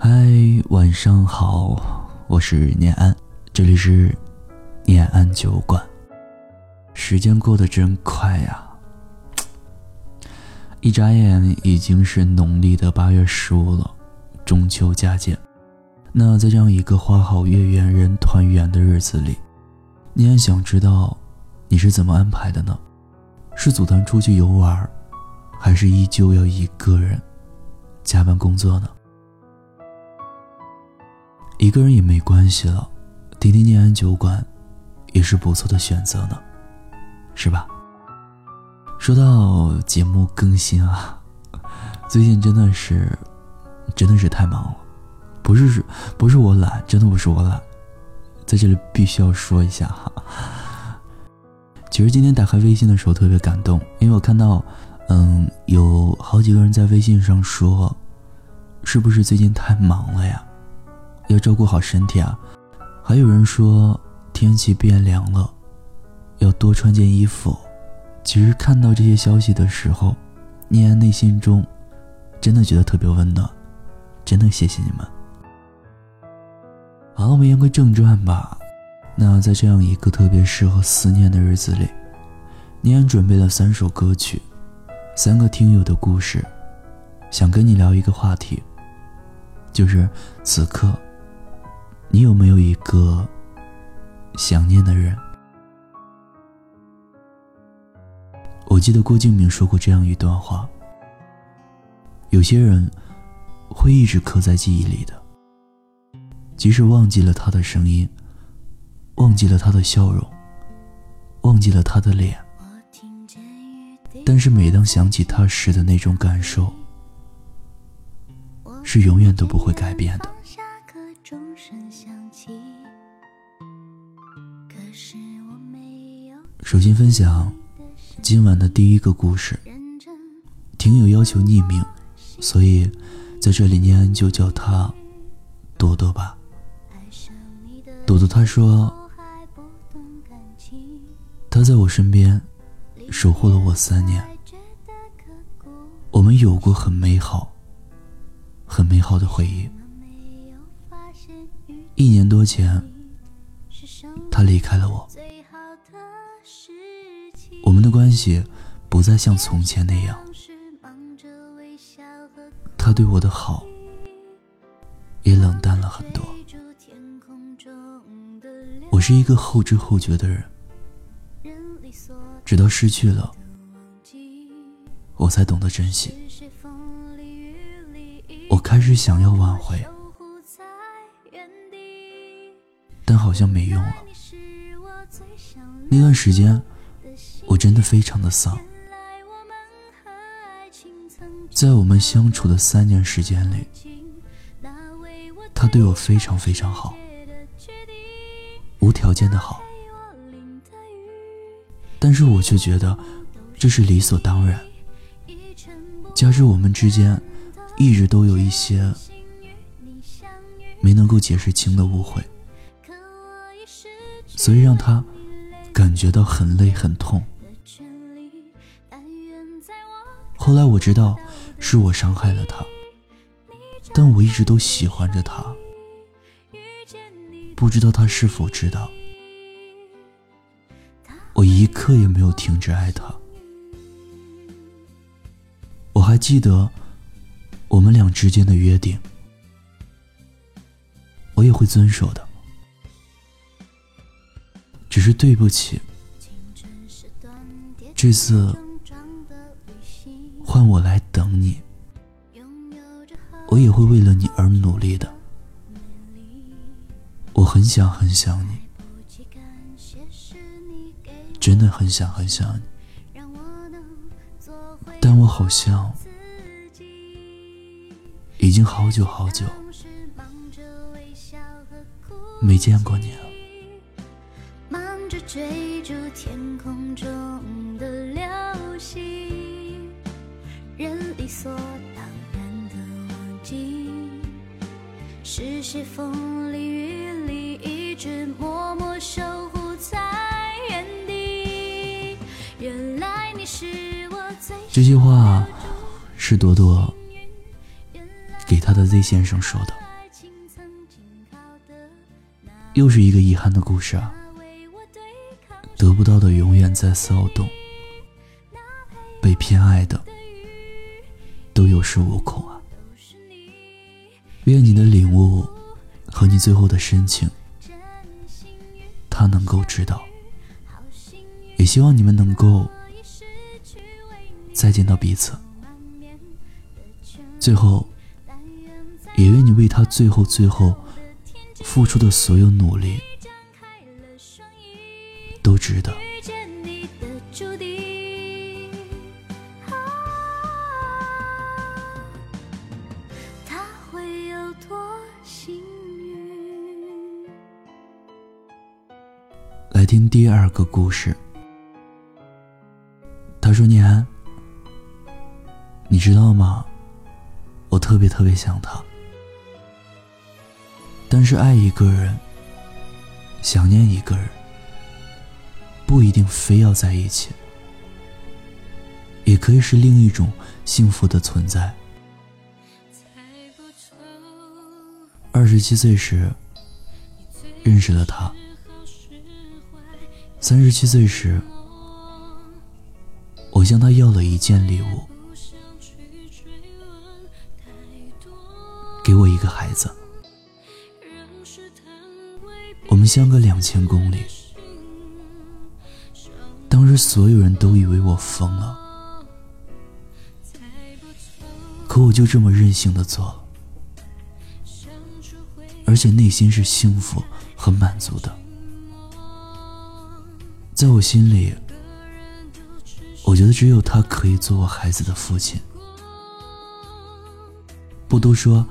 嗨，晚上好，我是念安，这里是念安酒馆。时间过得真快呀，一眨眼已经是农历的八月十五了，中秋佳节。那在这样一个花好月圆人团圆的日子里，念安想知道你是怎么安排的呢？是组团出去游玩，还是依旧要一个人加班工作呢？一个人也没关系了，听听念安酒馆，也是不错的选择呢，是吧？说到节目更新啊，最近真的是，真的是太忙了，不是不是我懒，真的不是我懒，在这里必须要说一下哈。其实今天打开微信的时候特别感动，因为我看到，嗯，有好几个人在微信上说，是不是最近太忙了呀？要照顾好身体啊！还有人说天气变凉了，要多穿件衣服。其实看到这些消息的时候，念安内心中真的觉得特别温暖，真的谢谢你们。好了，我们言归正传吧。那在这样一个特别适合思念的日子里，念安准备了三首歌曲，三个听友的故事，想跟你聊一个话题，就是此刻。你有没有一个想念的人？我记得郭敬明说过这样一段话：有些人会一直刻在记忆里的，即使忘记了他的声音，忘记了他的笑容，忘记了他的脸，但是每当想起他时的那种感受，是永远都不会改变的。首先分享今晚的第一个故事。听友要求匿名，所以在这里念就叫他朵朵吧。朵朵他说，他在我身边守护了我三年，我们有过很美好、很美好的回忆。一年多前，他离开了我。我们的关系不再像从前那样，他对我的好也冷淡了很多。我是一个后知后觉的人，直到失去了，我才懂得珍惜。我开始想要挽回，但好像没用了。那段时间。真的非常的丧，在我们相处的三年时间里，他对我非常非常好，无条件的好，但是我却觉得这是理所当然。加之我们之间一直都有一些没能够解释清的误会，所以让他感觉到很累很痛。后来我知道是我伤害了他，但我一直都喜欢着他。不知道他是否知道，我一刻也没有停止爱他。我还记得我们俩之间的约定，我也会遵守的。只是对不起，这次。换我来等你，我也会为了你而努力的。我很想很想你，真的很想很想你，但我好像已经好久好久没见过你了。忙着追逐天空中理所当然的忘记，是谁风里雨里一直默默守护在原地。原来你是我最这句话是朵朵给他的 Z 先生说的。又是一个遗憾的故事啊！得不到的永远在骚动，被偏爱的都有恃无恐啊！愿你的领悟和你最后的深情，他能够知道。也希望你们能够再见到彼此。最后，也愿你为他最后最后付出的所有努力都值得。听第二个故事。他说：“念安，你知道吗？”我特别特别想他，但是爱一个人，想念一个人，不一定非要在一起，也可以是另一种幸福的存在。二十七岁时认识了他，三十七岁时，我向他要了一件礼物。给我一个孩子，我们相隔两千公里。当时所有人都以为我疯了，可我就这么任性的做，而且内心是幸福和满足的。在我心里，我觉得只有他可以做我孩子的父亲。不都说？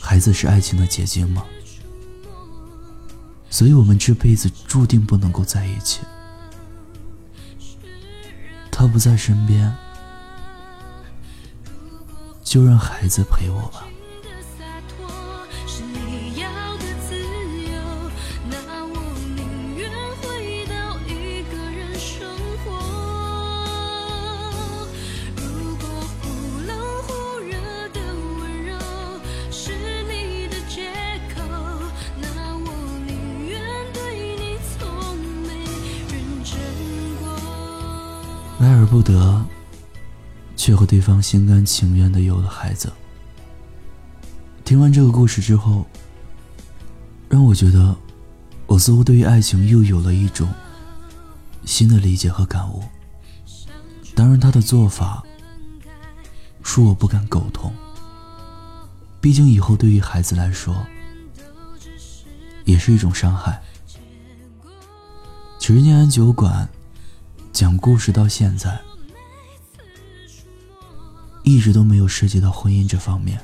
孩子是爱情的结晶吗？所以我们这辈子注定不能够在一起。他不在身边，就让孩子陪我吧。而不得，却和对方心甘情愿的有了孩子。听完这个故事之后，让我觉得，我似乎对于爱情又有了一种新的理解和感悟。当然，他的做法，恕我不敢苟同。毕竟以后对于孩子来说，也是一种伤害。其实念安酒馆。讲故事到现在，一直都没有涉及到婚姻这方面。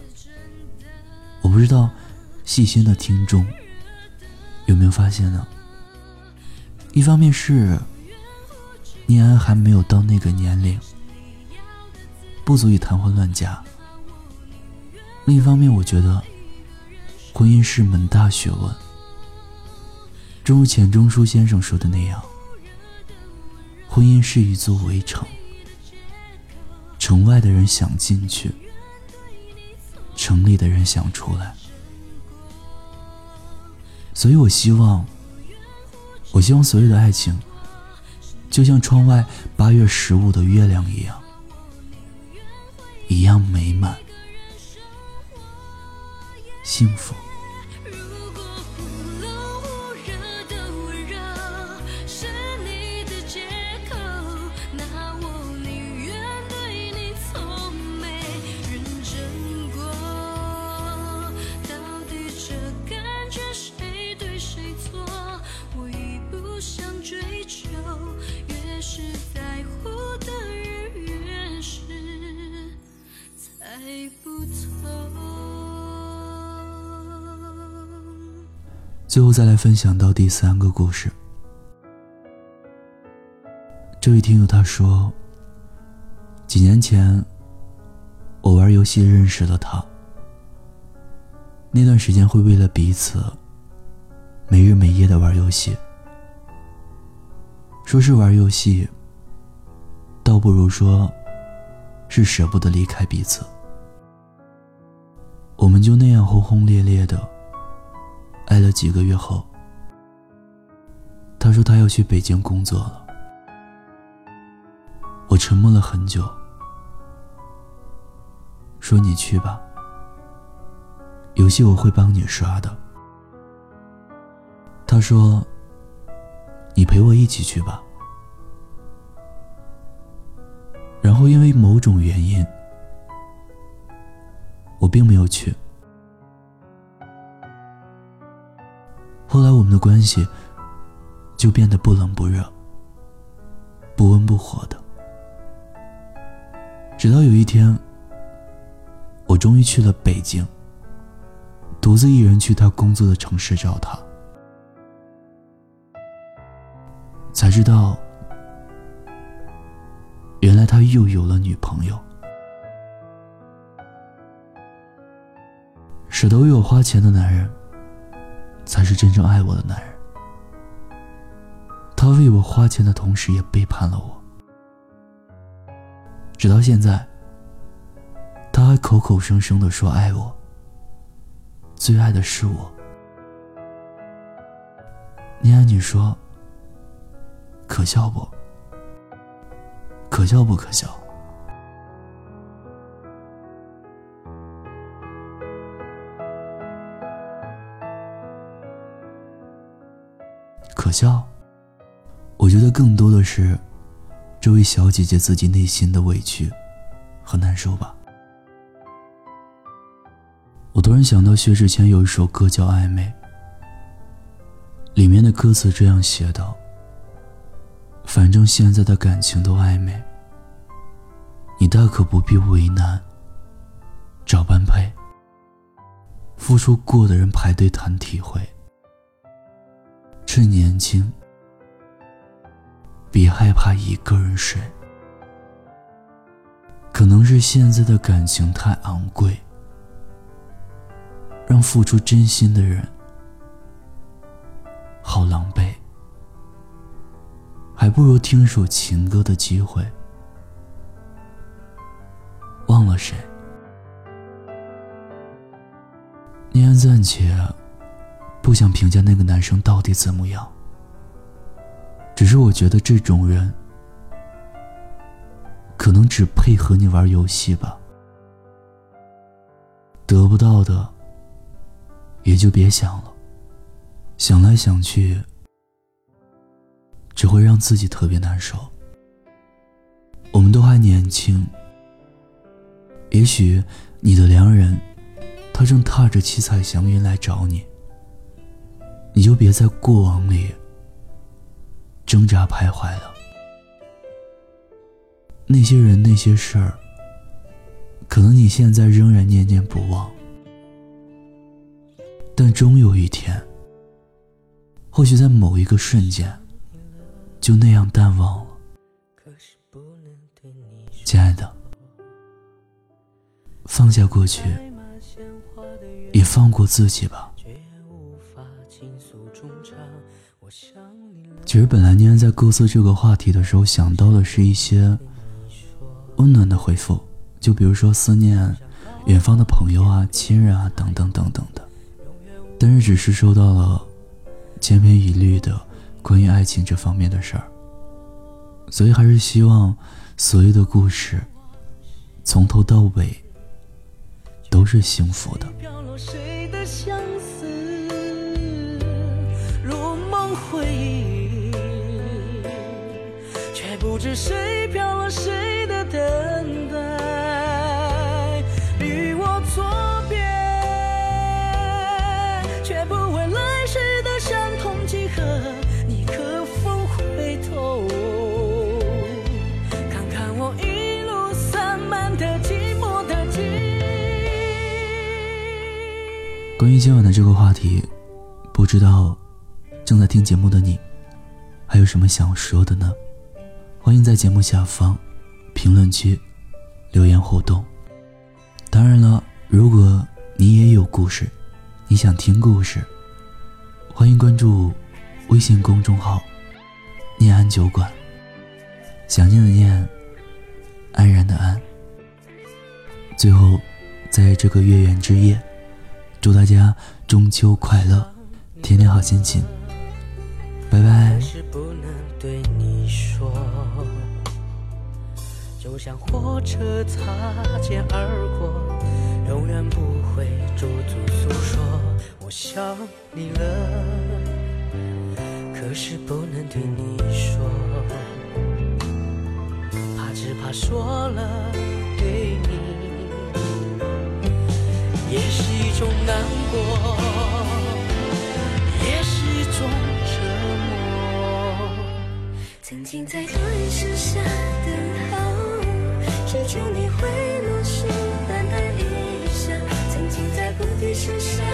我不知道细心的听众有没有发现呢？一方面是念安还没有到那个年龄，不足以谈婚论嫁；另一方面，我觉得婚姻是门大学问，正如钱钟书先生说的那样。婚姻是一座围城，城外的人想进去，城里的人想出来。所以我希望，我希望所有的爱情，就像窗外八月十五的月亮一样，一样美满、幸福。最后再来分享到第三个故事。这位听友他说，几年前我玩游戏认识了他。那段时间会为了彼此，没日没夜的玩游戏。说是玩游戏，倒不如说，是舍不得离开彼此。我们就那样轰轰烈烈的。爱了几个月后，他说他要去北京工作了。我沉默了很久，说你去吧，游戏我会帮你刷的。他说，你陪我一起去吧。然后因为某种原因，我并没有去。后来我们的关系就变得不冷不热、不温不火的。直到有一天，我终于去了北京，独自一人去他工作的城市找他，才知道。原来他又有了女朋友。舍得为我花钱的男人，才是真正爱我的男人。他为我花钱的同时，也背叛了我。直到现在，他还口口声声的说爱我，最爱的是我。念安，你说可笑不？可笑不可笑？可笑，我觉得更多的是这位小姐姐自己内心的委屈和难受吧。我突然想到薛之谦有一首歌叫《暧昧》，里面的歌词这样写道。反正现在的感情都暧昧，你大可不必为难。找般配，付出过的人排队谈体会。趁年轻，别害怕一个人睡。可能是现在的感情太昂贵，让付出真心的人好狼狈。还不如听首情歌的机会。忘了谁？念暂且不想评价那个男生到底怎么样，只是我觉得这种人可能只配和你玩游戏吧。得不到的也就别想了，想来想去。只会让自己特别难受。我们都还年轻，也许你的良人，他正踏着七彩祥云来找你，你就别在过往里挣扎徘徊了。那些人那些事儿，可能你现在仍然念念不忘，但终有一天，或许在某一个瞬间。就那样淡忘了，亲爱的，放下过去，也放过自己吧。其实本来念在构思这个话题的时候，想到的是一些温暖的回复，就比如说思念远方的朋友啊、亲人啊等等等等的，但是只是收到了千篇一律的。关于爱情这方面的事儿，所以还是希望所有的故事从头到尾都是幸福的。却不知谁飘了谁的等待，与我错别，却不问来世的相同几何。你可否回头，看看我一路散漫的寂寞的迹关于今晚的这个话题，不知道正在听节目的你，还有什么想说的呢？欢迎在节目下方评论区留言互动。当然了，如果你也有故事，你想听故事，欢迎关注微信公众号“念安酒馆”。想念的念，安然的安。最后，在这个月圆之夜。祝大家中秋快乐，天天好心情。拜拜。就像火车擦肩而过，永远不会驻足诉说我想你了，可是不能对你说，怕只怕说了对你也是一种难过，也是一种折磨。曾经在多人树下。祝你会落时，淡淡一笑。曾经在菩提树下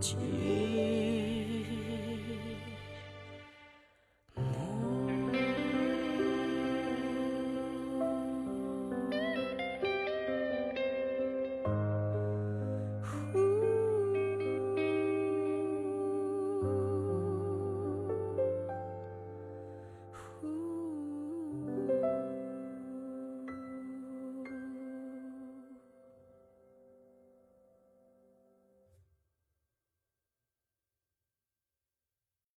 记